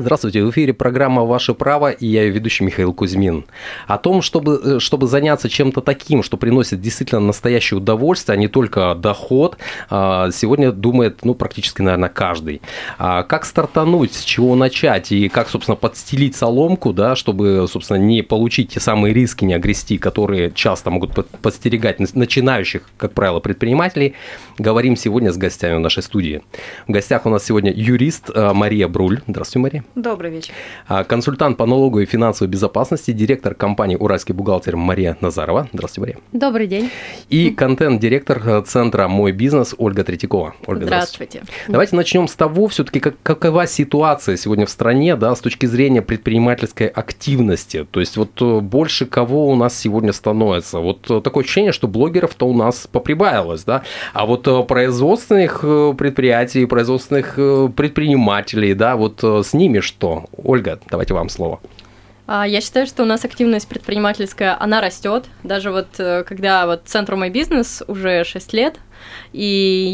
Здравствуйте, в эфире программа «Ваше право» и я ее ведущий Михаил Кузьмин. О том, чтобы, э, чтобы заняться чем-то таким, что приносит действительно настоящее удовольствие, а не только доход, а, сегодня думает ну, практически, наверное, каждый. А как стартануть, с чего начать и как, собственно, подстелить соломку, да, чтобы, собственно, не получить те самые риски, не огрести, которые часто могут подстерегать начинающих, как правило, предпринимателей, говорим сегодня с гостями в нашей студии. В гостях у нас сегодня юрист э, Мария Бруль. Здравствуйте, Мария. Добрый вечер. А, консультант по налогу и финансовой безопасности, директор компании «Уральский бухгалтер» Мария Назарова. Здравствуйте, Мария. Добрый день. И контент-директор э, центра «Мой бизнес» Ольга Третьякова. Ольга, здравствуйте. здравствуйте. Давайте начнем с того, все-таки как, какова ситуация сегодня в стране, да, с точки зрения предпринимательской активности. То есть вот э, больше кого у нас сегодня становится. Вот э, такое ощущение, что блогеров-то у нас поприбавилось, да, а вот производственных предприятий, производственных предпринимателей, да, вот с ними что? Ольга, давайте вам слово. А, я считаю, что у нас активность предпринимательская, она растет. Даже вот э, когда вот центру мой бизнес уже 6 лет, и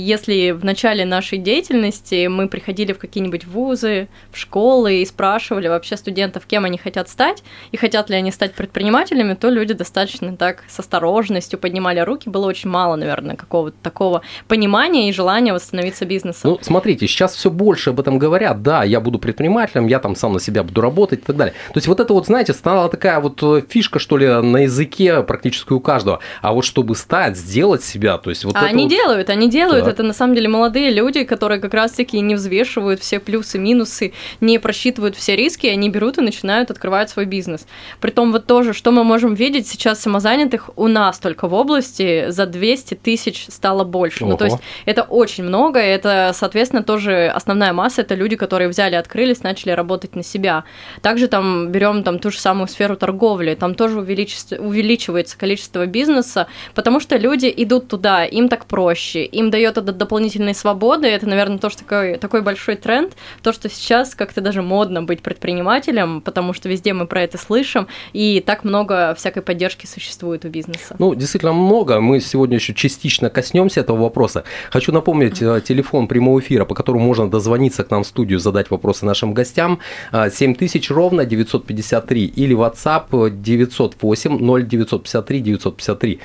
если в начале нашей деятельности мы приходили в какие-нибудь вузы, в школы и спрашивали вообще студентов, кем они хотят стать, и хотят ли они стать предпринимателями, то люди достаточно так с осторожностью поднимали руки. Было очень мало, наверное, какого-то такого понимания и желания восстановиться бизнесом. Ну, смотрите, сейчас все больше об этом говорят. Да, я буду предпринимателем, я там сам на себя буду работать и так далее. То есть вот это вот, знаете, стала такая вот э, фишка, что ли, на языке практически у каждого. А вот чтобы стать, сделать себя, то есть вот а это вот делают, они делают. Так. Это на самом деле молодые люди, которые как раз-таки не взвешивают все плюсы, минусы, не просчитывают все риски, они берут и начинают открывать свой бизнес. Притом вот тоже, что мы можем видеть сейчас самозанятых у нас только в области за 200 тысяч стало больше. Ого. Ну, то есть это очень много, это, соответственно, тоже основная масса, это люди, которые взяли, открылись, начали работать на себя. Также там берем там ту же самую сферу торговли, там тоже увеличивается количество бизнеса, потому что люди идут туда, им так проще, им дает это дополнительной свободы. Это, наверное, тоже такой, такой большой тренд. То, что сейчас как-то даже модно быть предпринимателем, потому что везде мы про это слышим, и так много всякой поддержки существует у бизнеса. Ну, действительно много. Мы сегодня еще частично коснемся этого вопроса. Хочу напомнить mm-hmm. телефон прямого эфира, по которому можно дозвониться к нам в студию, задать вопросы нашим гостям. 7000 э, ровно 953 или WhatsApp 908 0953 953.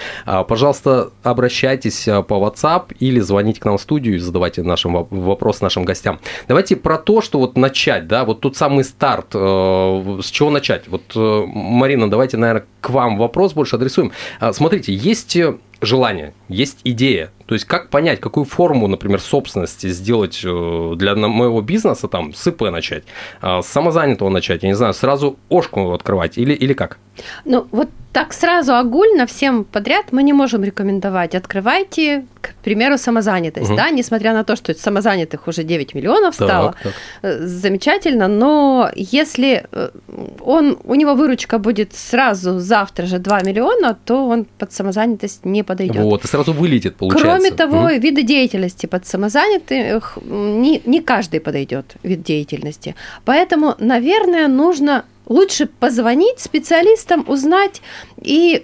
Пожалуйста, обращайтесь по WhatsApp или звоните к нам в студию и задавайте нашим вопрос нашим гостям. Давайте про то, что вот начать, да, вот тот самый старт, э, с чего начать? Вот, э, Марина, давайте, наверное, к вам вопрос больше адресуем. А, смотрите, есть желание, есть идея. То есть как понять, какую форму, например, собственности сделать э, для моего бизнеса, там, с ИП начать, а, с самозанятого начать, я не знаю, сразу ошку открывать или, или как? Ну, вот так сразу огульно всем подряд мы не можем рекомендовать. Открывайте, к примеру, самозанятость, угу. да, несмотря на то, что самозанятых уже 9 миллионов стало, так, так. Э, замечательно, но если э, он, у него выручка будет сразу завтра же 2 миллиона, то он под самозанятость не подойдет. Вот, и сразу вылетит, получается. Кроме того, угу. виды деятельности под самозанятых не, не каждый подойдет вид деятельности. Поэтому, наверное, нужно лучше позвонить специалистам, узнать и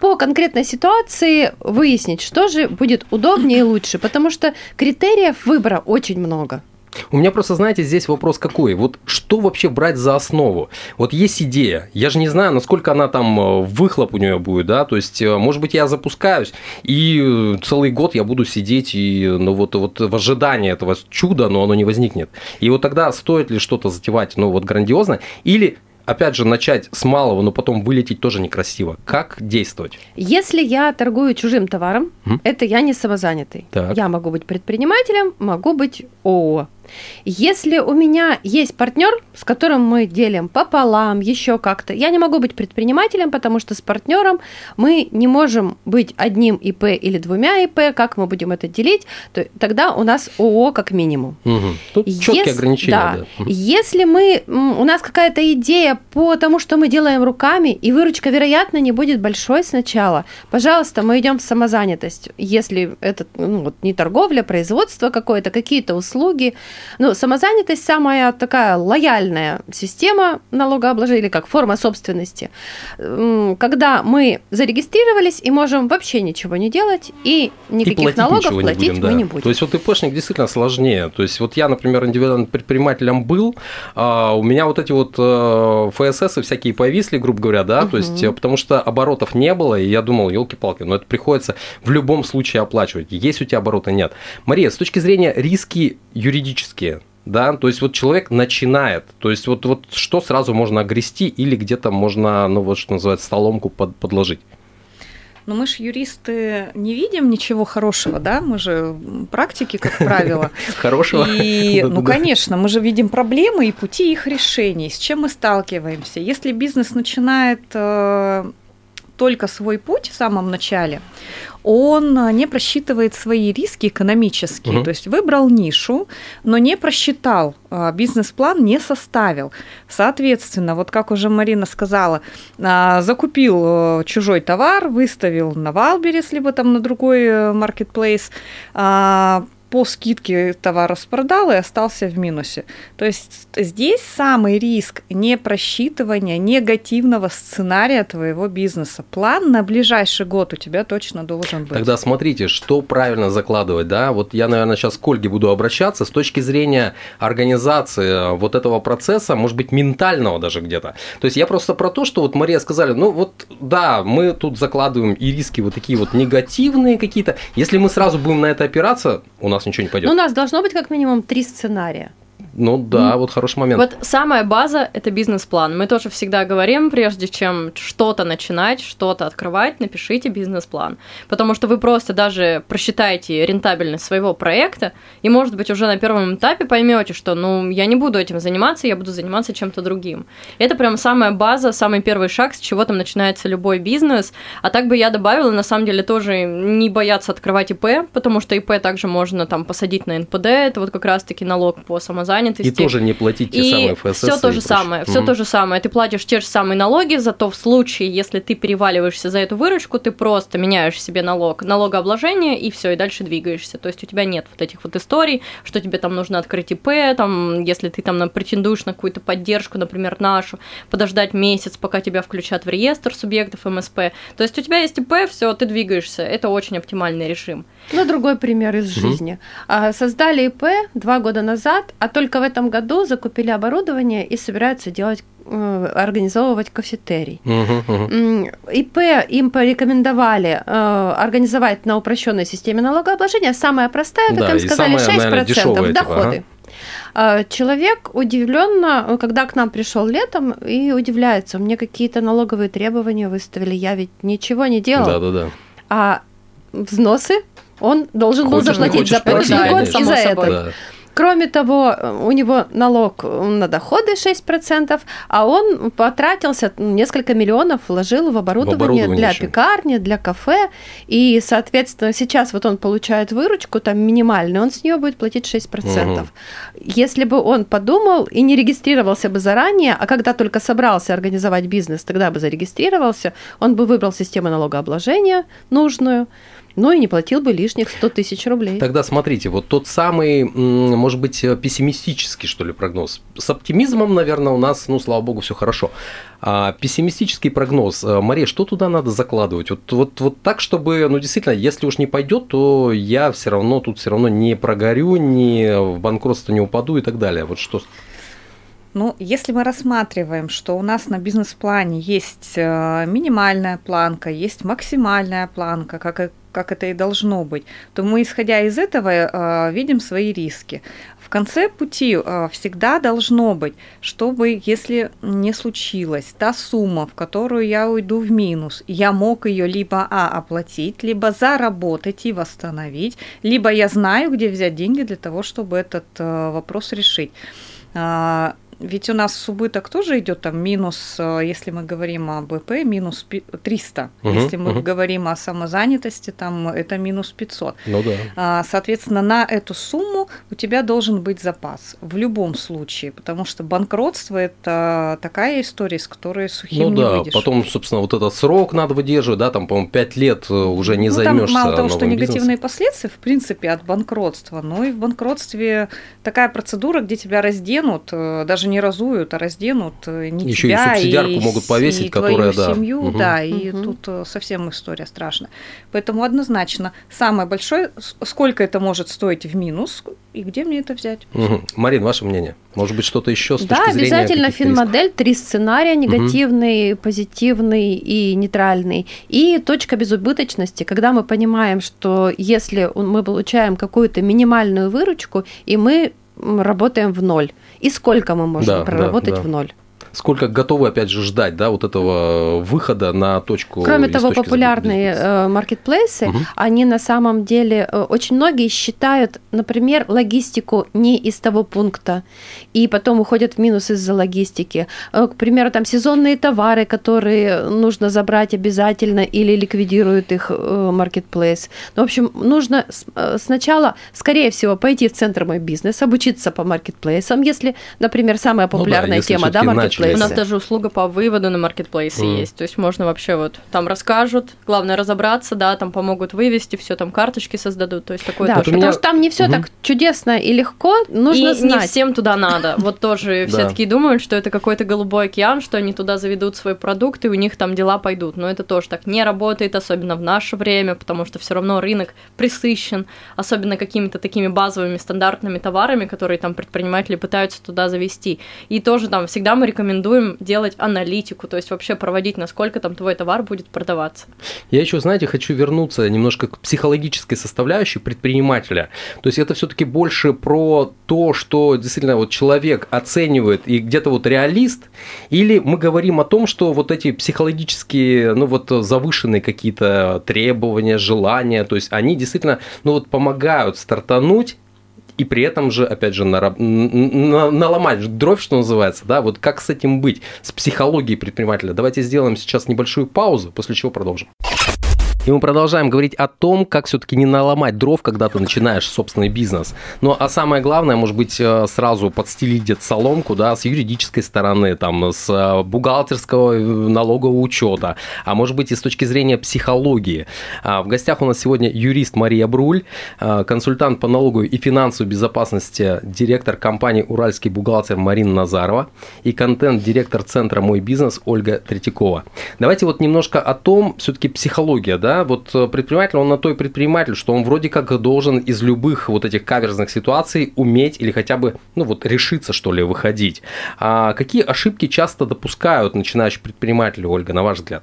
по конкретной ситуации выяснить, что же будет удобнее и лучше, потому что критериев выбора очень много. У меня просто, знаете, здесь вопрос какой? Вот что вообще брать за основу? Вот есть идея, я же не знаю, насколько она там э, выхлоп у нее будет, да, то есть, э, может быть, я запускаюсь, и э, целый год я буду сидеть и, ну, вот, вот в ожидании этого чуда, но оно не возникнет. И вот тогда стоит ли что-то затевать, ну, вот грандиозно, или опять же, начать с малого, но потом вылететь тоже некрасиво. Как действовать? Если я торгую чужим товаром, mm? это я не самозанятый. Так. Я могу быть предпринимателем, могу быть ООО. Если у меня есть партнер, с которым мы делим пополам, еще как-то, я не могу быть предпринимателем, потому что с партнером мы не можем быть одним ИП или двумя ИП, как мы будем это делить, то тогда у нас ООО как минимум. Угу. Тут четкие Ес, ограничения. Да. да. Если мы, у нас какая-то идея по тому, что мы делаем руками, и выручка, вероятно, не будет большой сначала, пожалуйста, мы идем в самозанятость. Если это ну, вот, не торговля, производство какое-то, какие-то услуги, Ну, самозанятость самая такая лояльная система налогообложения, или как форма собственности, когда мы зарегистрировались и можем вообще ничего не делать, и никаких и налогов платить не будем, мы не будем. То есть вот ИПшник действительно сложнее. То есть вот я, например, индивидуальным предпринимателем был, а у меня вот эти вот э, ФСС всякие повисли, грубо говоря, да, угу. то есть потому что оборотов не было, и я думал, елки-палки, но это приходится в любом случае оплачивать. Есть у тебя обороты, нет. Мария, с точки зрения риски юридические, да, то есть вот человек начинает, то есть вот, вот что сразу можно огрести или где-то можно, ну вот что называется, столомку под, подложить? Но мы же юристы не видим ничего хорошего, да? Мы же практики, как правило. Хорошего? И, ну, конечно, мы же видим проблемы и пути их решений, с чем мы сталкиваемся. Если бизнес начинает э, только свой путь в самом начале, он а, не просчитывает свои риски экономические. Угу. То есть выбрал нишу, но не просчитал, а, бизнес-план не составил. Соответственно, вот как уже Марина сказала, а, закупил э, чужой товар, выставил на Wildberries, либо там на другой маркетплейс, э, по скидке товар распродал и остался в минусе. То есть здесь самый риск не просчитывания негативного сценария твоего бизнеса. План на ближайший год у тебя точно должен быть. Тогда смотрите, что правильно закладывать, да? Вот я, наверное, сейчас к Ольге буду обращаться с точки зрения организации вот этого процесса, может быть, ментального даже где-то. То есть я просто про то, что вот Мария сказали, ну вот да, мы тут закладываем и риски вот такие вот негативные какие-то. Если мы сразу будем на это опираться, у нас ничего не пойдет. Ну, у нас должно быть как минимум три сценария. Ну да, mm. вот хороший момент. Вот самая база – это бизнес-план. Мы тоже всегда говорим, прежде чем что-то начинать, что-то открывать, напишите бизнес-план. Потому что вы просто даже просчитаете рентабельность своего проекта, и, может быть, уже на первом этапе поймете, что, ну, я не буду этим заниматься, я буду заниматься чем-то другим. Это прям самая база, самый первый шаг, с чего там начинается любой бизнес. А так бы я добавила, на самом деле, тоже не бояться открывать ИП, потому что ИП также можно там посадить на НПД, это вот как раз-таки налог по самозанятости, занятости. И тоже не платить те и самые ФСС. Все то же самое, все то же самое. Ты платишь те же самые налоги, зато в случае, если ты переваливаешься за эту выручку, ты просто меняешь себе налог, налогообложение, и все, и дальше двигаешься. То есть у тебя нет вот этих вот историй, что тебе там нужно открыть ИП, там, если ты там претендуешь на какую-то поддержку, например, нашу, подождать месяц, пока тебя включат в реестр субъектов МСП. То есть у тебя есть ИП, все, ты двигаешься. Это очень оптимальный режим. Ну, другой пример из угу. жизни. Создали ИП два года назад, а только в этом году закупили оборудование и собираются делать э, организовывать кафетерий. Угу, угу. ИП им порекомендовали э, организовать на упрощенной системе налогообложения. Самая простая, как да, им сказали, самая, 6% наверное, доходы. Типа, ага. Человек удивленно, когда к нам пришел летом, и удивляется, мне какие-то налоговые требования выставили, я ведь ничего не делал. Да, да, да. А взносы он должен хочешь, был заплатить за прошлый год и за это. Да. Кроме того, у него налог на доходы 6%, а он потратился, несколько миллионов вложил в оборудование, в оборудование для еще. пекарни, для кафе, и, соответственно, сейчас вот он получает выручку там минимальную, он с нее будет платить 6%. Угу. Если бы он подумал и не регистрировался бы заранее, а когда только собрался организовать бизнес, тогда бы зарегистрировался, он бы выбрал систему налогообложения нужную, ну и не платил бы лишних 100 тысяч рублей. Тогда смотрите, вот тот самый, может быть, пессимистический, что ли, прогноз. С оптимизмом, наверное, у нас, ну, слава богу, все хорошо. А пессимистический прогноз. Э, Мария, что туда надо закладывать? Вот, вот, вот так, чтобы, ну, действительно, если уж не пойдет, то я все равно тут все равно не прогорю, не в банкротство не упаду и так далее. Вот что ну, если мы рассматриваем, что у нас на бизнес-плане есть э, минимальная планка, есть максимальная планка, как, как это и должно быть, то мы, исходя из этого, э, видим свои риски. В конце пути э, всегда должно быть, чтобы, если не случилось, та сумма, в которую я уйду в минус, я мог ее либо а, оплатить, либо заработать и восстановить, либо я знаю, где взять деньги для того, чтобы этот вопрос решить. Ведь у нас убыток тоже идет там минус, э, если мы говорим о БП, минус 300. Угу, если мы угу. говорим о самозанятости, там это минус 500. Ну да. А, соответственно, на эту сумму у тебя должен быть запас в любом случае, потому что банкротство это такая история, с которой сухим ну, не да, выйдешь. потом, собственно, вот этот срок надо выдерживать, да, там, по-моему, 5 лет э, уже не ну, займешься. Мало того, что негативные бизнесом. последствия, в принципе, от банкротства, но и в банкротстве такая процедура, где тебя разденут, э, даже не разуют, а разденут э, не Еще тебя, и субсидиарку и, могут повесить, и которая, твою да. семью, угу. да, и угу. тут совсем история страшная. Поэтому однозначно самое большое, сколько это может стоить в минус, и где мне это взять? Угу. Марин, ваше мнение? Может быть, что-то еще с да, точки зрения обязательно финмодель, три сценария, негативный, угу. позитивный и нейтральный. И точка безубыточности, когда мы понимаем, что если мы получаем какую-то минимальную выручку, и мы работаем в ноль. И сколько мы можем да, проработать да, да. в ноль? Сколько готовы, опять же, ждать да, вот этого выхода на точку. Кроме того, популярные э, маркетплейсы, угу. они на самом деле, э, очень многие считают, например, логистику не из того пункта, и потом уходят в минус из-за логистики. Э, к примеру, там сезонные товары, которые нужно забрать обязательно или ликвидирует их маркетплейс. Ну, в общем, нужно сначала, скорее всего, пойти в центр мой бизнес, обучиться по маркетплейсам, если, например, самая популярная ну да, тема, да, маркетплейс маркетплейсы. У нас даже услуга по выводу на маркетплейсы mm. есть. То есть можно вообще вот там расскажут, главное разобраться, да, там помогут вывести, все там карточки создадут. То есть такое да, тоже. потому меня... что там не все mm-hmm. так чудесно и легко, нужно и знать. не всем туда надо. Вот тоже все такие думают, что это какой-то голубой океан, что они туда заведут свой продукт, и у них там дела пойдут. Но это тоже так не работает, особенно в наше время, потому что все равно рынок присыщен, особенно какими-то такими базовыми стандартными товарами, которые там предприниматели пытаются туда завести. И тоже там всегда мы рекомендуем рекомендуем делать аналитику, то есть вообще проводить, насколько там твой товар будет продаваться. Я еще, знаете, хочу вернуться немножко к психологической составляющей предпринимателя. То есть это все-таки больше про то, что действительно вот человек оценивает и где-то вот реалист, или мы говорим о том, что вот эти психологические, ну вот завышенные какие-то требования, желания, то есть они действительно, ну вот помогают стартануть и при этом же, опять же, на, на, наломать дровь, что называется, да, вот как с этим быть, с психологией предпринимателя. Давайте сделаем сейчас небольшую паузу, после чего продолжим. И мы продолжаем говорить о том, как все-таки не наломать дров, когда ты начинаешь собственный бизнес. Ну, а самое главное, может быть, э, сразу подстелить где-то соломку, да, с юридической стороны, там, с э, бухгалтерского э, налогового учета, а может быть и с точки зрения психологии. А, в гостях у нас сегодня юрист Мария Бруль, консультант по налогу и финансовой безопасности, директор компании «Уральский бухгалтер» Марина Назарова и контент-директор центра «Мой бизнес» Ольга Третьякова. Давайте вот немножко о том, все-таки психология, да, да, вот э, предприниматель, он на то и предприниматель, что он вроде как должен из любых вот этих каверзных ситуаций уметь или хотя бы, ну вот, решиться, что ли, выходить. А какие ошибки часто допускают начинающие предприниматели, Ольга, на ваш взгляд?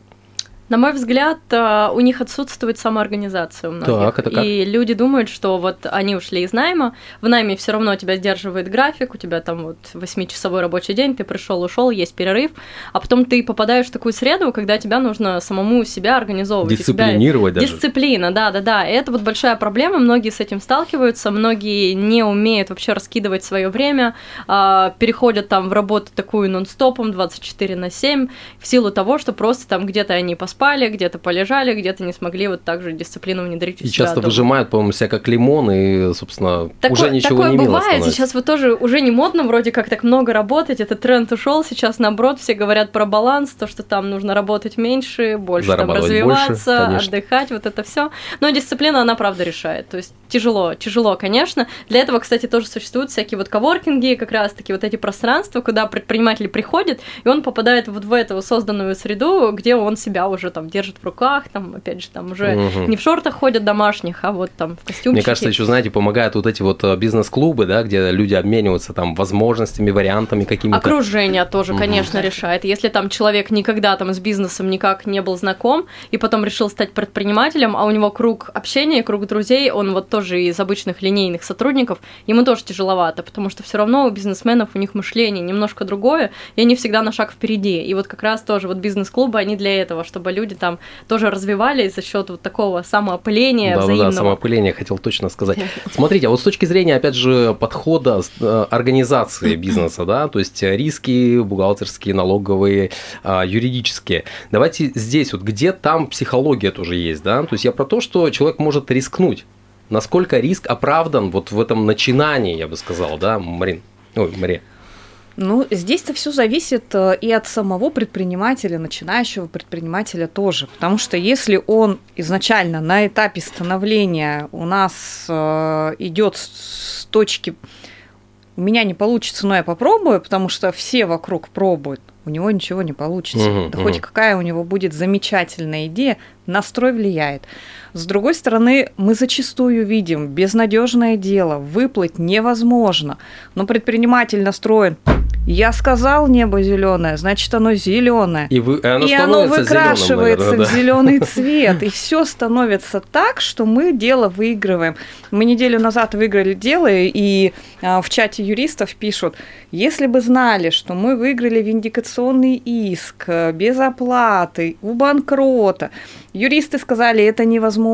На мой взгляд, э, у них отсутствует самоорганизация у многих. Так, это как? И люди думают, что вот они ушли из найма, в найме все равно тебя сдерживает график, у тебя там вот 8-часовой рабочий день, ты пришел, ушел, есть перерыв, а потом ты попадаешь в такую среду, когда тебя нужно самому себя организовывать. Дисциплинировать даже. Дисциплина, да, да, да. И это вот большая проблема, многие с этим сталкиваются, многие не умеют вообще раскидывать свое время, а, переходят там в работу такую нон-стопом 24 на 7 в силу того, что просто там где-то они поспали поспали, где-то полежали, где-то не смогли вот так же дисциплину внедрить. И часто дома. выжимают, по-моему, себя как лимон, и, собственно, такое, уже ничего такое не бывает. Становится. Сейчас вот тоже уже не модно вроде как так много работать, этот тренд ушел. Сейчас, наоборот, все говорят про баланс, то, что там нужно работать меньше, больше там развиваться, больше, отдыхать, вот это все. Но дисциплина, она правда решает. То есть тяжело, тяжело, конечно. Для этого, кстати, тоже существуют всякие вот коворкинги, как раз-таки вот эти пространства, куда предприниматель приходит, и он попадает вот в эту созданную среду, где он себя уже там держит в руках, там, опять же, там уже угу. не в шортах ходят домашних, а вот там в костюмчике. Мне кажется, еще, знаете, помогают вот эти вот э, бизнес-клубы, да, где люди обмениваются там возможностями, вариантами какими-то. Окружение тоже, угу. конечно, решает. Если там человек никогда там с бизнесом никак не был знаком, и потом решил стать предпринимателем, а у него круг общения, круг друзей, он вот тоже из обычных линейных сотрудников, ему тоже тяжеловато, потому что все равно у бизнесменов у них мышление немножко другое, и они всегда на шаг впереди. И вот как раз тоже вот бизнес-клубы, они для этого, чтобы люди там тоже развивались за счет вот такого самоопыления да, взаимного. Да, самоопыления, хотел точно сказать. Смотрите, а вот с точки зрения, опять же, подхода э, организации бизнеса, да, то есть риски бухгалтерские, налоговые, а, юридические. Давайте здесь вот, где там психология тоже есть, да, то есть я про то, что человек может рискнуть. Насколько риск оправдан вот в этом начинании, я бы сказал, да, Марин? Ой, Мария. Ну, здесь-то все зависит э, и от самого предпринимателя, начинающего предпринимателя тоже. Потому что если он изначально на этапе становления у нас э, идет с точки у меня не получится, но я попробую, потому что все вокруг пробуют, у него ничего не получится. Угу, да угу. хоть какая у него будет замечательная идея, настрой влияет. С другой стороны, мы зачастую видим, безнадежное дело, выплыть невозможно. Но предприниматель настроен, я сказал небо зеленое, значит оно зеленое. И, вы, оно, и оно выкрашивается зелёным, в зеленый цвет. И все становится так, что мы дело выигрываем. Мы неделю назад выиграли дело, и а, в чате юристов пишут, если бы знали, что мы выиграли виндикационный иск без оплаты, у банкрота, юристы сказали, это невозможно.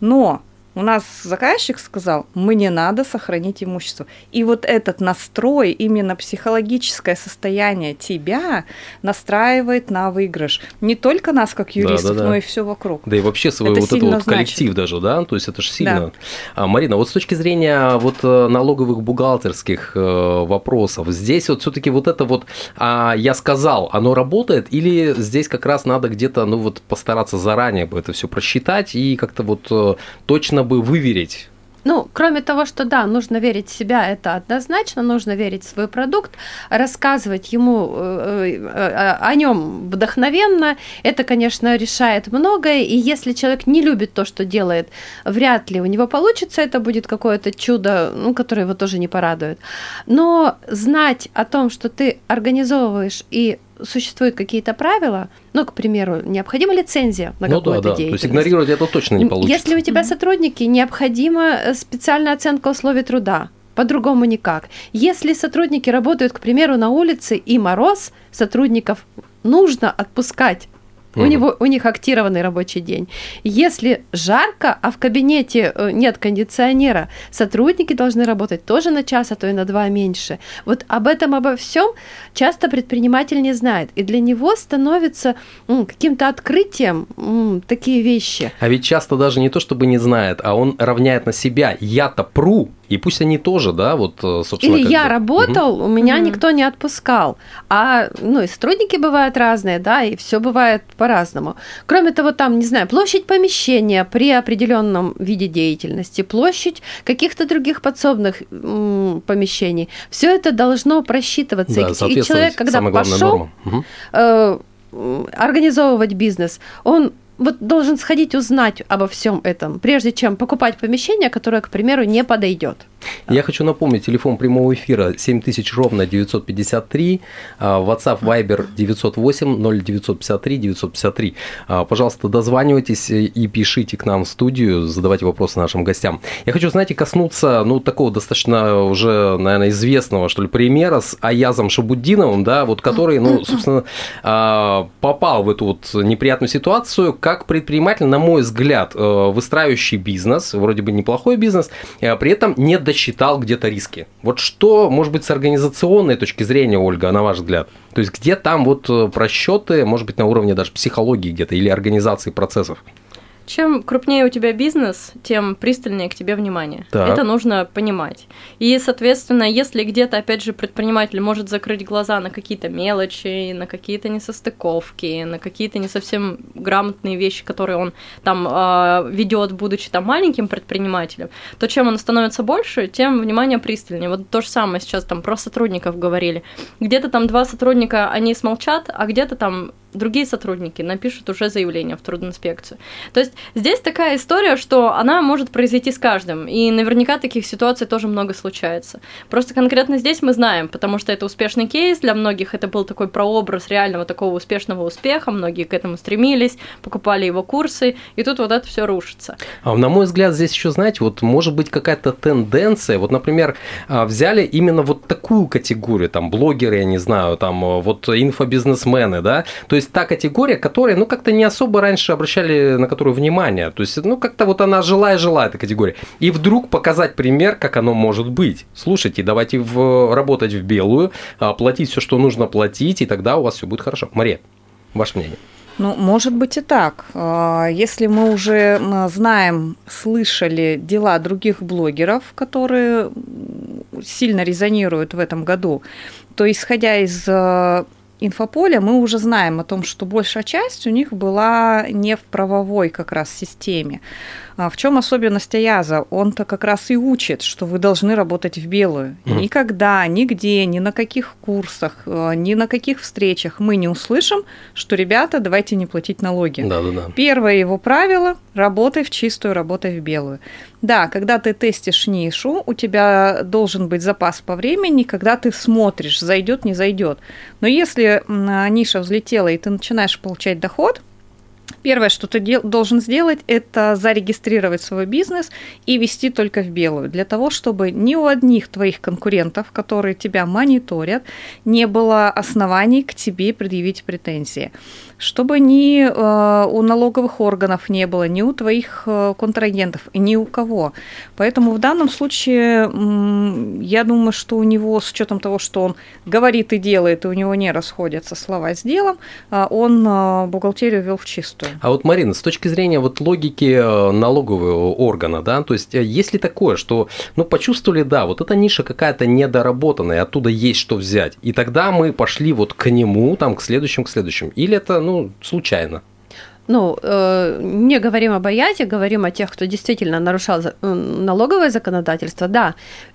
Но у нас заказчик сказал, мне надо сохранить имущество. И вот этот настрой, именно психологическое состояние тебя настраивает на выигрыш. Не только нас, как юристов, да, да, да. но и все вокруг. Да и вообще свой это вот этот вот коллектив даже, да, то есть это же сильно. Да. А, Марина, вот с точки зрения вот э, налоговых бухгалтерских э, вопросов, здесь вот все-таки вот это вот, а, я сказал, оно работает, или здесь как раз надо где-то, ну вот постараться заранее бы это все просчитать и как-то вот э, точно бы выверить? Ну, кроме того, что да, нужно верить в себя, это однозначно, нужно верить в свой продукт, рассказывать ему э, э, о нем вдохновенно, это, конечно, решает многое, и если человек не любит то, что делает, вряд ли у него получится, это будет какое-то чудо, ну, которое его тоже не порадует. Но знать о том, что ты организовываешь и существуют какие-то правила, ну, к примеру, необходима лицензия на ну, какую-то да, да. деятельность. То есть игнорировать это точно не получится. Если у тебя сотрудники, необходима э, специальная оценка условий труда. По-другому никак. Если сотрудники работают, к примеру, на улице и мороз, сотрудников нужно отпускать у, него, у них актированный рабочий день. Если жарко, а в кабинете э, нет кондиционера, сотрудники должны работать тоже на час, а то и на два меньше. Вот об этом, обо всем часто предприниматель не знает. И для него становится м, каким-то открытием м, такие вещи. А ведь часто даже не то, чтобы не знает, а он равняет на себя. Я-то пру, и пусть они тоже, да, вот, э, собственно. Или я бы. работал, угу. у меня угу. никто не отпускал. А, ну, и сотрудники бывают разные, да, и все бывает по-разному. Кроме того, там, не знаю, площадь помещения при определенном виде деятельности, площадь каких-то других подсобных м, помещений. Все это должно просчитываться. Да, и, и человек, когда пошел угу. э, организовывать бизнес, он вот должен сходить узнать обо всем этом, прежде чем покупать помещение, которое, к примеру, не подойдет. Я хочу напомнить, телефон прямого эфира 7000 ровно 953, а, WhatsApp Viber 908 0953 953. Пожалуйста, дозванивайтесь и пишите к нам в студию, задавайте вопросы нашим гостям. Я хочу, знаете, коснуться, ну, такого достаточно уже, наверное, известного, что ли, примера с Аязом Шабуддиновым, да, вот который, ну, собственно, а, попал в эту вот неприятную ситуацию, как предприниматель, на мой взгляд, э, выстраивающий бизнес, вроде бы неплохой бизнес, а при этом не досчитал где-то риски. Вот что, может быть, с организационной точки зрения, Ольга, на ваш взгляд? То есть где там вот э, просчеты, может быть, на уровне даже психологии где-то или организации процессов? Чем крупнее у тебя бизнес, тем пристальнее к тебе внимание. Так. Это нужно понимать. И, соответственно, если где-то, опять же, предприниматель может закрыть глаза на какие-то мелочи, на какие-то несостыковки, на какие-то не совсем грамотные вещи, которые он там э, ведет, будучи там маленьким предпринимателем, то чем он становится больше, тем внимание пристальнее. Вот то же самое сейчас там про сотрудников говорили. Где-то там два сотрудника, они смолчат, а где-то там другие сотрудники напишут уже заявление в трудинспекцию. То есть здесь такая история, что она может произойти с каждым, и наверняка таких ситуаций тоже много случается. Просто конкретно здесь мы знаем, потому что это успешный кейс, для многих это был такой прообраз реального такого успешного успеха, многие к этому стремились, покупали его курсы, и тут вот это все рушится. А на мой взгляд, здесь еще, знаете, вот может быть какая-то тенденция, вот, например, а, взяли именно вот такую категорию, там, блогеры, я не знаю, там, вот инфобизнесмены, да, то есть та категория, которая, ну, как-то не особо раньше обращали на которую внимание, то есть, ну, как-то вот она жила и жила, эта категория, и вдруг показать пример, как оно может быть. Слушайте, давайте в, работать в белую, а, платить все, что нужно платить, и тогда у вас все будет хорошо. Мария, ваше мнение? Ну, может быть и так. А, если мы уже знаем, слышали дела других блогеров, которые сильно резонируют в этом году, то исходя из а, инфополя мы уже знаем о том, что большая часть у них была не в правовой как раз системе. А в чем особенность Аяза? Он-то как раз и учит, что вы должны работать в белую. Mm. Никогда, нигде, ни на каких курсах, э, ни на каких встречах мы не услышим, что, ребята, давайте не платить налоги. Да, да, да. Первое его правило – работай в чистую, работай в белую. Да, когда ты тестишь нишу, у тебя должен быть запас по времени, когда ты смотришь, зайдет, не зайдет. Но если ниша взлетела, и ты начинаешь получать доход – Первое, что ты дел- должен сделать, это зарегистрировать свой бизнес и вести только в белую, для того, чтобы ни у одних твоих конкурентов, которые тебя мониторят, не было оснований к тебе предъявить претензии чтобы ни э, у налоговых органов не было, ни у твоих э, контрагентов, ни у кого. Поэтому в данном случае я думаю, что у него, с учетом того, что он говорит и делает, и у него не расходятся слова с делом, э, он бухгалтерию вел в чистую. А вот, Марина, с точки зрения вот логики налогового органа, да, то есть есть ли такое, что, ну, почувствовали, да, вот эта ниша какая-то недоработанная, оттуда есть что взять, и тогда мы пошли вот к нему, там, к следующим, к следующим, или это, ну, случайно. Ну, э, не говорим об АЯТе, говорим о тех, кто действительно нарушал налоговое законодательство. Да,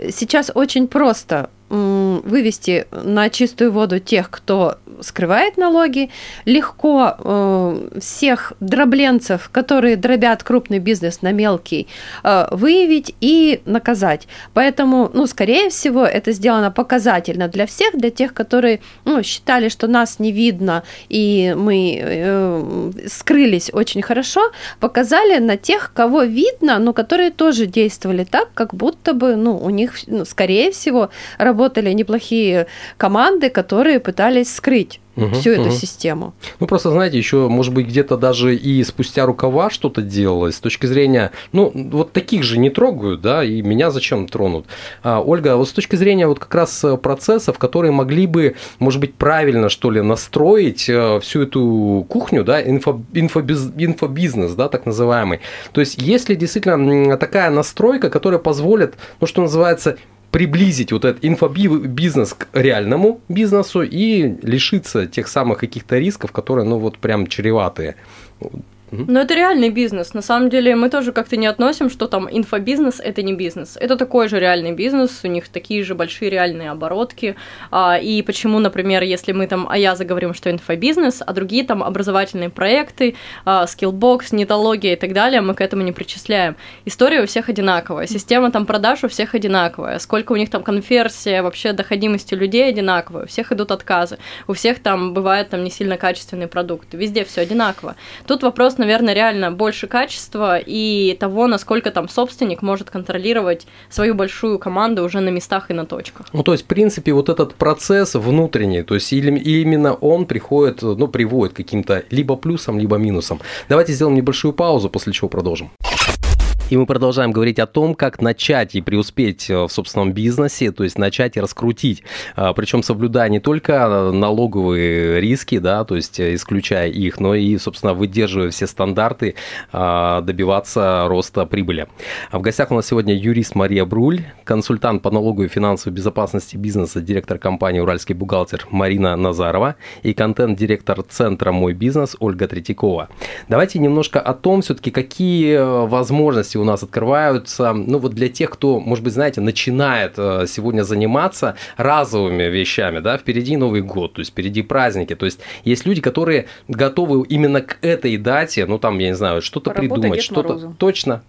сейчас очень просто вывести на чистую воду тех, кто скрывает налоги, легко э, всех дробленцев, которые дробят крупный бизнес на мелкий, э, выявить и наказать. Поэтому, ну, скорее всего, это сделано показательно для всех, для тех, которые ну, считали, что нас не видно и мы э, скрылись очень хорошо, показали на тех, кого видно, но которые тоже действовали так, как будто бы, ну, у них, ну, скорее всего, работали неплохие команды, которые пытались скрыть угу, всю эту угу. систему. Ну, просто, знаете, еще, может быть, где-то даже и спустя рукава что-то делалось с точки зрения, ну, вот таких же не трогают, да, и меня зачем тронут. А, Ольга, вот с точки зрения вот как раз процессов, которые могли бы, может быть, правильно, что ли, настроить э, всю эту кухню, да, инфо, инфобиз, инфобизнес, да, так называемый. То есть, если действительно такая настройка, которая позволит, ну, что называется, приблизить вот этот инфобизнес к реальному бизнесу и лишиться тех самых каких-то рисков, которые, ну, вот прям Но это реальный бизнес. На самом деле мы тоже как-то не относим, что там инфобизнес – это не бизнес. Это такой же реальный бизнес, у них такие же большие реальные оборотки. А, и почему, например, если мы там а я заговорим, что инфобизнес, а другие там образовательные проекты, а, Skillbox, Нетология и так далее, мы к этому не причисляем. История у всех одинаковая, система там продаж у всех одинаковая, сколько у них там конверсия, вообще доходимости людей одинаковая, у всех идут отказы, у всех там бывают там не сильно качественные продукты, везде все одинаково. Тут вопрос, наверное, реально больше качества и того, насколько там собственник может контролировать свою большую команду уже на местах и на точках. Ну, то есть, в принципе, вот этот процесс внутренний, то есть именно он приходит, ну, приводит к каким-то либо плюсам, либо минусам. Давайте сделаем небольшую паузу, после чего продолжим. И мы продолжаем говорить о том, как начать и преуспеть э, в собственном бизнесе, то есть начать и раскрутить, а, причем соблюдая не только налоговые риски, да, то есть э, исключая их, но и, собственно, выдерживая все стандарты, а, добиваться роста прибыли. В гостях у нас сегодня юрист Мария Бруль, консультант по налогу и финансовой безопасности бизнеса, директор компании «Уральский бухгалтер» Марина Назарова и контент-директор центра «Мой бизнес» Ольга Третьякова. Давайте немножко о том, все-таки, какие э, возможности у нас открываются, ну вот для тех, кто, может быть, знаете, начинает э, сегодня заниматься разовыми вещами, да, впереди Новый год, то есть впереди праздники, то есть есть люди, которые готовы именно к этой дате, ну там, я не знаю, что-то придумать, что-то точно,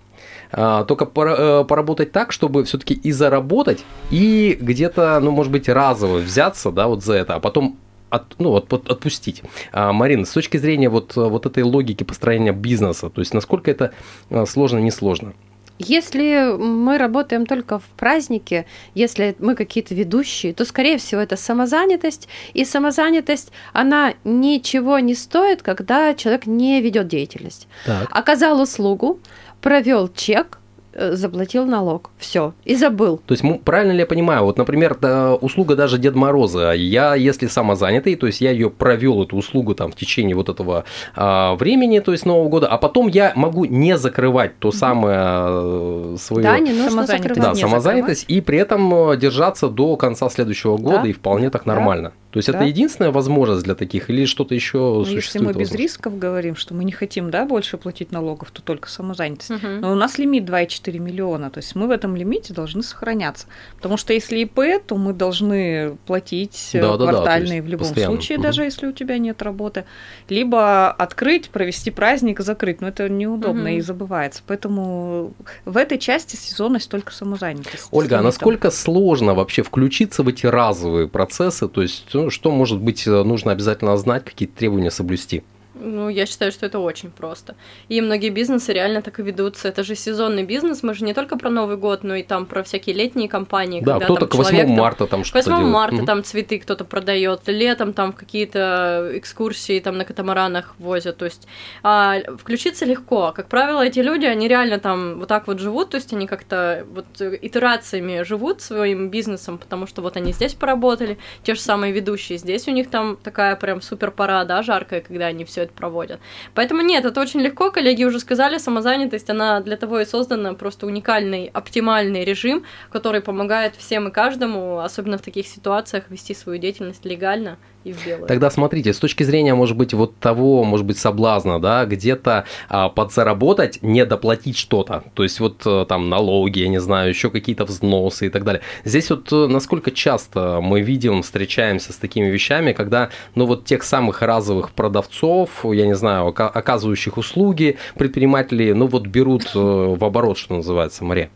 а, только э, поработать так, чтобы все-таки и заработать, и где-то, ну, может быть, разово взяться, да, вот за это, а потом от, ну, от, отпустить. А, Марина, с точки зрения вот, вот этой логики построения бизнеса, то есть насколько это а, сложно, не сложно? Если мы работаем только в празднике, если мы какие-то ведущие, то, скорее всего, это самозанятость. И самозанятость, она ничего не стоит, когда человек не ведет деятельность. Так. Оказал услугу, провел чек, заплатил налог. Все. И забыл. То есть, правильно ли я понимаю, вот, например, услуга даже Дед Мороза, я, если самозанятый, то есть я ее провел, эту услугу там в течение вот этого а, времени, то есть Нового года, а потом я могу не закрывать то самое э, свое... Да, не нужно закрывать. Да, самозанятость, и при этом э, держаться до конца следующего года, да. и вполне так нормально. Да. То есть да. это единственная возможность для таких или что-то еще ну, существует? Если мы без рисков говорим, что мы не хотим да, больше платить налогов, то только самозанятость. Угу. Но у нас лимит 2,4 миллиона, то есть мы в этом лимите должны сохраняться. Потому что если ИП, то мы должны платить да, квартальные да, да, в любом постоянно. случае, угу. даже если у тебя нет работы. Либо открыть, провести праздник, закрыть. Но это неудобно угу. и забывается. Поэтому в этой части сезонность только самозанятость. Ольга, а насколько сложно вообще включиться в эти разовые процессы? То есть что, может быть, э, нужно обязательно знать, какие требования соблюсти? Ну, я считаю, что это очень просто. И многие бизнесы реально так и ведутся. Это же сезонный бизнес, мы же не только про Новый год, но и там про всякие летние компании. Да, кто-то к 8 марта там что-то 8 марта угу. там цветы кто-то продает, летом там какие-то экскурсии там на катамаранах возят. То есть а, включиться легко. Как правило, эти люди, они реально там вот так вот живут, то есть они как-то вот итерациями живут своим бизнесом, потому что вот они здесь поработали, те же самые ведущие здесь у них там такая прям супер пора, да, жаркая, когда они все это проводят. Поэтому нет, это очень легко, коллеги уже сказали, самозанятость, она для того и создана, просто уникальный, оптимальный режим, который помогает всем и каждому, особенно в таких ситуациях, вести свою деятельность легально и в белое. Тогда смотрите, с точки зрения, может быть, вот того, может быть, соблазна, да, где-то а, подзаработать, не доплатить что-то, то есть вот э, там налоги, я не знаю, еще какие-то взносы и так далее. Здесь вот э, насколько часто мы видим, встречаемся с такими вещами, когда, ну вот тех самых разовых продавцов, я не знаю, оказывающих услуги, предприниматели, ну вот берут э, в оборот, что называется, море.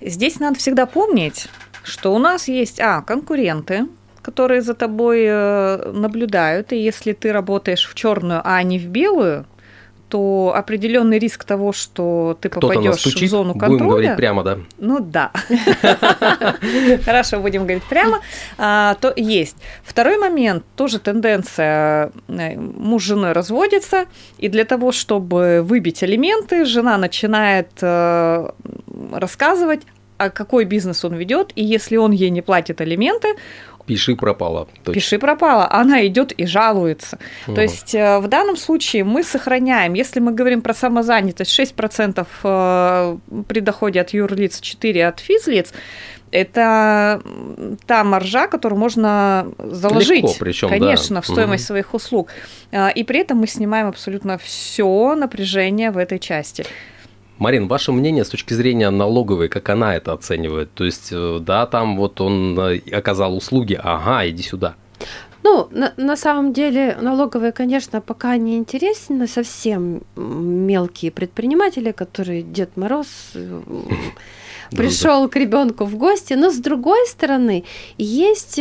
Здесь надо всегда помнить, что у нас есть, а, конкуренты, которые за тобой э, наблюдают, и если ты работаешь в черную, а не в белую, то определенный риск того, что ты попадешь в зону контроля. Будем говорить прямо, да? Ну да. Хорошо, будем говорить прямо. А, то есть. Второй момент, тоже тенденция. Э, муж с женой разводится, и для того, чтобы выбить алименты, жена начинает э, рассказывать, а какой бизнес он ведет, и если он ей не платит алименты, Пиши пропало. Точно. Пиши пропало. Она идет и жалуется. Угу. То есть э, в данном случае мы сохраняем, если мы говорим про самозанятость, 6% э, при доходе от юрлиц, 4% от физлиц, это та маржа, которую можно заложить, Легко, причем, конечно, да. в стоимость угу. своих услуг. Э, и при этом мы снимаем абсолютно все напряжение в этой части. Марин, ваше мнение с точки зрения налоговой, как она это оценивает? То есть, э, да, там вот он э, оказал услуги, ага, иди сюда. Ну, на, на самом деле налоговые, конечно, пока не интересны совсем мелкие предприниматели, которые Дед Мороз э, пришел к ребенку в гости, но с другой стороны есть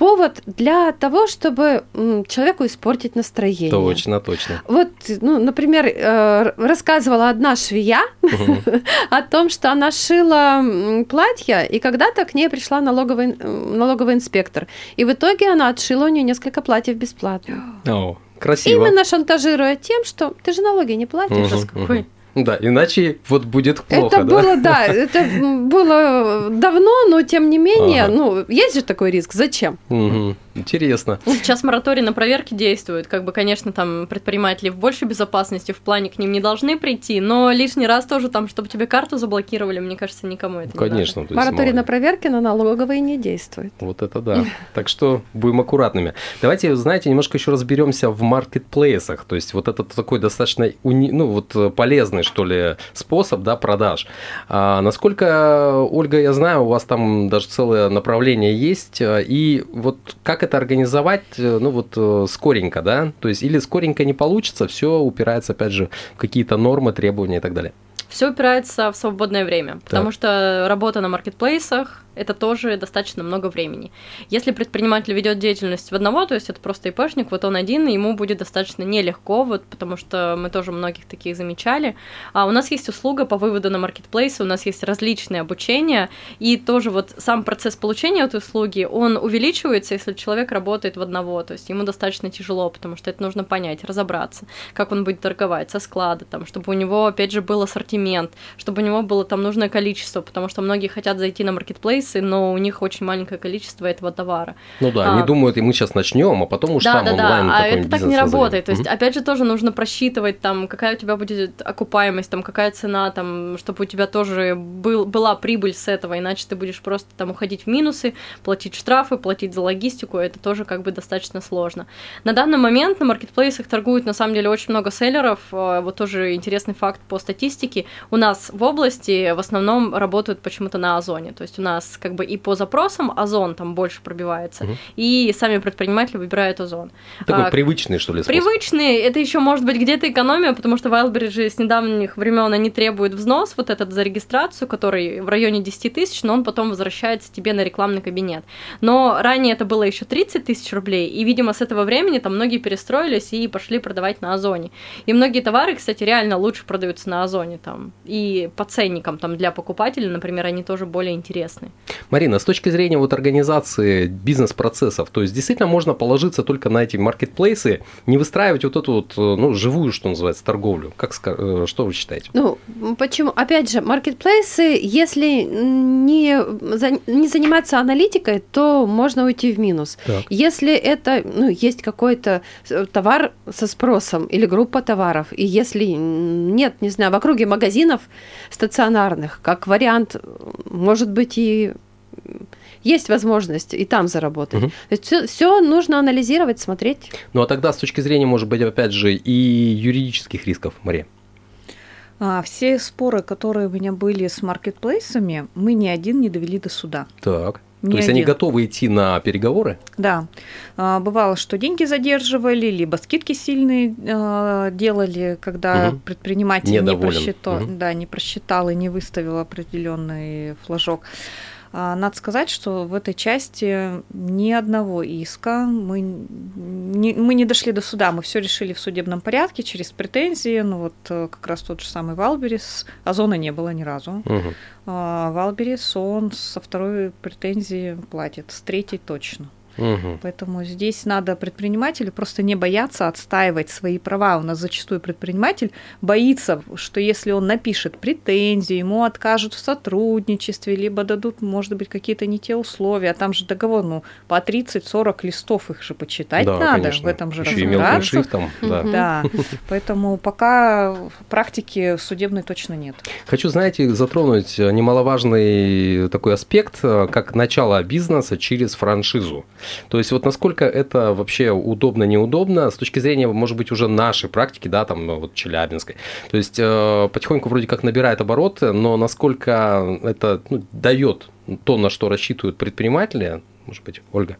повод для того, чтобы человеку испортить настроение. Точно, точно. Вот, ну, например, э, рассказывала одна швея о том, что она шила платье, и когда-то к ней пришла налоговый, налоговый инспектор. И в итоге она отшила у нее несколько платьев бесплатно. О, красиво. Именно шантажируя тем, что ты же налоги не платишь. Какой да, иначе вот будет плохо, это да? было, да, это было давно, но тем не менее, ага. ну, есть же такой риск, зачем? Угу. Интересно. Сейчас мораторий на проверки действует. Как бы, конечно, там предприниматели в большей безопасности в плане к ним не должны прийти, но лишний раз тоже там, чтобы тебе карту заблокировали, мне кажется, никому это конечно, не Конечно. Мораторий на проверки на налоговые не действует. Вот это да. Так что будем аккуратными. Давайте, знаете, немножко еще разберемся в маркетплейсах. То есть вот это такой достаточно уни... ну, вот полезный, что ли, способ да, продаж. А насколько, Ольга, я знаю, у вас там даже целое направление есть. И вот как это организовать, ну вот скоренько, да? То есть или скоренько не получится, все упирается, опять же, в какие-то нормы, требования и так далее. Все упирается в свободное время, потому так. что работа на маркетплейсах это тоже достаточно много времени. Если предприниматель ведет деятельность в одного, то есть это просто ИПшник, вот он один, ему будет достаточно нелегко, вот потому что мы тоже многих таких замечали. А у нас есть услуга по выводу на маркетплейсы, у нас есть различные обучения, и тоже вот сам процесс получения этой услуги, он увеличивается, если человек работает в одного, то есть ему достаточно тяжело, потому что это нужно понять, разобраться, как он будет торговать, со склада, там, чтобы у него, опять же, был ассортимент, чтобы у него было там нужное количество, потому что многие хотят зайти на маркетплейс, кейсы, но у них очень маленькое количество этого товара. Ну да, а, они думают, и мы сейчас начнем, а потом уж да, там да, онлайн да. А это так не работает. То есть, mm-hmm. опять же, тоже нужно просчитывать, там, какая у тебя будет окупаемость, там, какая цена, там, чтобы у тебя тоже был, была прибыль с этого, иначе ты будешь просто там уходить в минусы, платить штрафы, платить за логистику, это тоже как бы достаточно сложно. На данный момент на маркетплейсах торгуют на самом деле очень много селлеров. Э, вот тоже интересный факт по статистике. У нас в области в основном работают почему-то на Озоне. То есть у нас как бы и по запросам Озон там больше пробивается, угу. и сами предприниматели выбирают Озон. Такой а, привычный, что ли, способ? Привычный, это еще может быть где-то экономия, потому что Wildberry с недавних времен они требуют взнос вот этот за регистрацию, который в районе 10 тысяч, но он потом возвращается тебе на рекламный кабинет. Но ранее это было еще 30 тысяч рублей, и, видимо, с этого времени там многие перестроились и пошли продавать на Озоне. И многие товары, кстати, реально лучше продаются на Озоне там, и по ценникам там для покупателей, например, они тоже более интересны. Марина, с точки зрения вот организации бизнес-процессов, то есть действительно можно положиться только на эти маркетплейсы, не выстраивать вот эту вот, ну, живую, что называется, торговлю. Как, э, что вы считаете? Ну, почему? Опять же, маркетплейсы, если не, не заниматься аналитикой, то можно уйти в минус. Так. Если это, ну, есть какой-то э, товар со спросом или группа товаров, и если нет, не знаю, в округе магазинов стационарных, как вариант, может быть и есть возможность и там заработать. Угу. То есть все, все нужно анализировать, смотреть. Ну а тогда с точки зрения, может быть, опять же, и юридических рисков, Мария. А, все споры, которые у меня были с маркетплейсами, мы ни один не довели до суда. Так. Ни То есть один. они готовы идти на переговоры? Да. А, бывало, что деньги задерживали, либо скидки сильные а, делали, когда угу. предприниматель не просчитал, угу. да, не просчитал и не выставил определенный флажок. А, надо сказать, что в этой части ни одного иска мы не, мы не дошли до суда, мы все решили в судебном порядке через претензии. Ну вот э, как раз тот же самый Валберис, Озона не было ни разу. Угу. Валберис, он со второй претензии платит, с третьей точно. Угу. Поэтому здесь надо предпринимателю просто не бояться отстаивать свои права. У нас зачастую предприниматель боится, что если он напишет претензии, ему откажут в сотрудничестве, либо дадут, может быть, какие-то не те условия. А там же договор, ну, по 30-40 листов их же почитать да, надо, конечно. в этом же Еще разбираться. шрифтом, да. да. Поэтому пока практики судебной точно нет. Хочу, знаете, затронуть немаловажный такой аспект, как начало бизнеса через франшизу. То есть вот насколько это вообще удобно, неудобно с точки зрения, может быть, уже нашей практики, да, там, ну, вот Челябинской. То есть э, потихоньку вроде как набирает обороты, но насколько это ну, дает то, на что рассчитывают предприниматели, может быть, Ольга?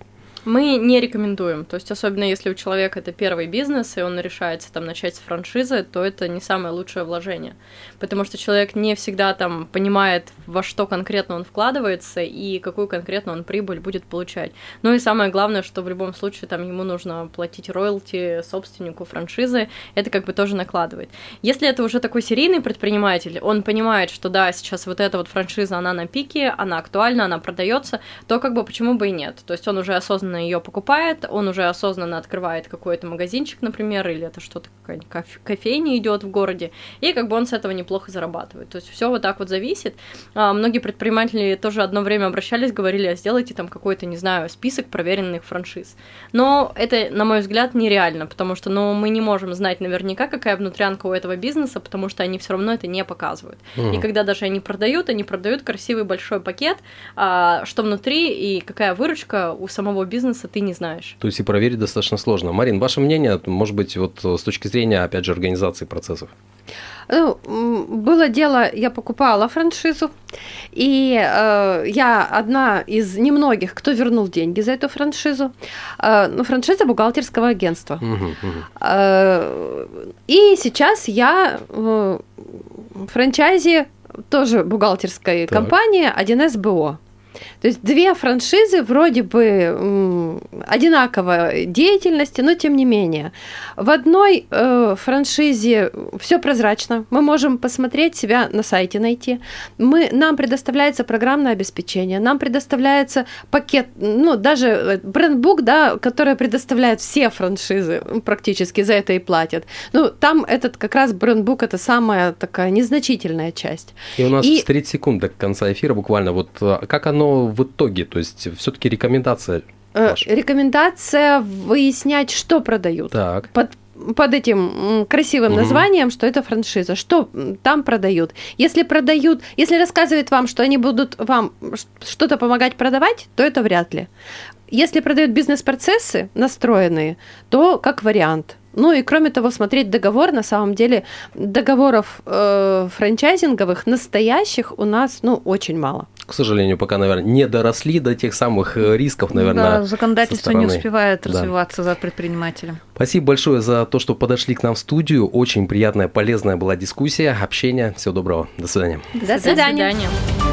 Мы не рекомендуем. То есть, особенно если у человека это первый бизнес, и он решается там начать с франшизы, то это не самое лучшее вложение. Потому что человек не всегда там понимает, во что конкретно он вкладывается и какую конкретно он прибыль будет получать. Ну и самое главное, что в любом случае там ему нужно платить роялти собственнику франшизы, это как бы тоже накладывает. Если это уже такой серийный предприниматель, он понимает, что да, сейчас вот эта вот франшиза, она на пике, она актуальна, она продается, то как бы почему бы и нет. То есть он уже осознанно ее покупает, он уже осознанно открывает какой-то магазинчик, например, или это что-то какая-нибудь кофейня идет в городе, и как бы он с этого неплохо зарабатывает. То есть все вот так вот зависит. А, многие предприниматели тоже одно время обращались, говорили, а сделайте там какой-то, не знаю, список проверенных франшиз. Но это, на мой взгляд, нереально, потому что ну, мы не можем знать наверняка, какая внутрянка у этого бизнеса, потому что они все равно это не показывают. Mm. И когда даже они продают, они продают красивый большой пакет, а, что внутри и какая выручка у самого бизнеса, ты не знаешь. То есть и проверить достаточно сложно. Марин, ваше мнение, может быть, вот с точки зрения, опять же, организации процессов? Ну, было дело, я покупала франшизу, и э, я одна из немногих, кто вернул деньги за эту франшизу. Э, ну, франшиза бухгалтерского агентства. Э, и сейчас я в франчайзе тоже бухгалтерской так. компании 1С то есть две франшизы вроде бы одинаковой деятельности, но тем не менее. В одной э, франшизе все прозрачно. Мы можем посмотреть себя на сайте найти. Мы, нам предоставляется программное обеспечение, нам предоставляется пакет, ну даже э, брендбук, да, который предоставляет все франшизы практически за это и платят. Ну там этот как раз брендбук это самая такая незначительная часть. И у нас и... 30 секунд до конца эфира буквально. Вот э, как оно в итоге? То есть все-таки рекомендация э, Ваша. Рекомендация выяснять, что продают. Так. Под, под этим красивым угу. названием, что это франшиза, что там продают. Если продают, если рассказывают вам, что они будут вам что-то помогать продавать, то это вряд ли. Если продают бизнес-процессы настроенные, то как вариант. Ну и кроме того, смотреть договор, на самом деле договоров э, франчайзинговых настоящих у нас ну очень мало к сожалению, пока, наверное, не доросли до тех самых э, рисков, наверное. Да, законодательство не успевает да. развиваться за предпринимателем. Спасибо большое за то, что подошли к нам в студию. Очень приятная, полезная была дискуссия, общение. Всего доброго. До свидания. До свидания. До свидания.